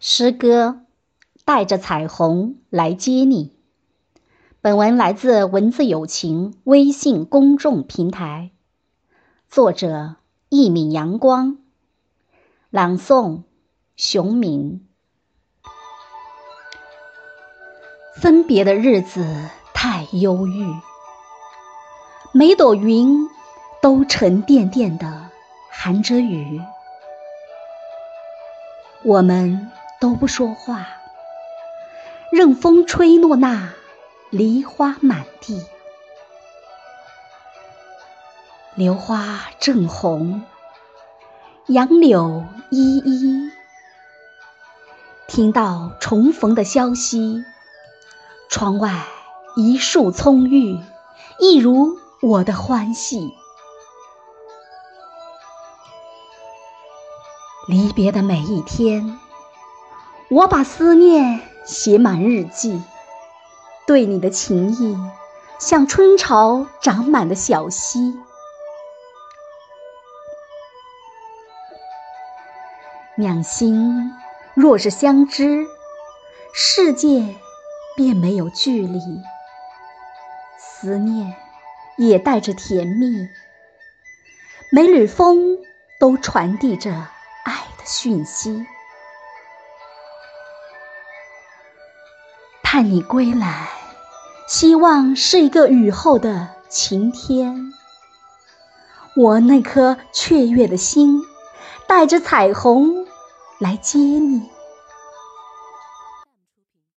诗歌带着彩虹来接你。本文来自文字友情微信公众平台，作者一米阳光，朗诵熊敏。分别的日子太忧郁，每朵云都沉甸甸的含着雨，我们。都不说话，任风吹落那梨花满地。榴花正红，杨柳依依。听到重逢的消息，窗外一树葱郁，一如我的欢喜。离别的每一天。我把思念写满日记，对你的情意像春潮长满的小溪。两心若是相知，世界便没有距离，思念也带着甜蜜，每缕风都传递着爱的讯息。盼你归来，希望是一个雨后的晴天。我那颗雀跃的心，带着彩虹来接你。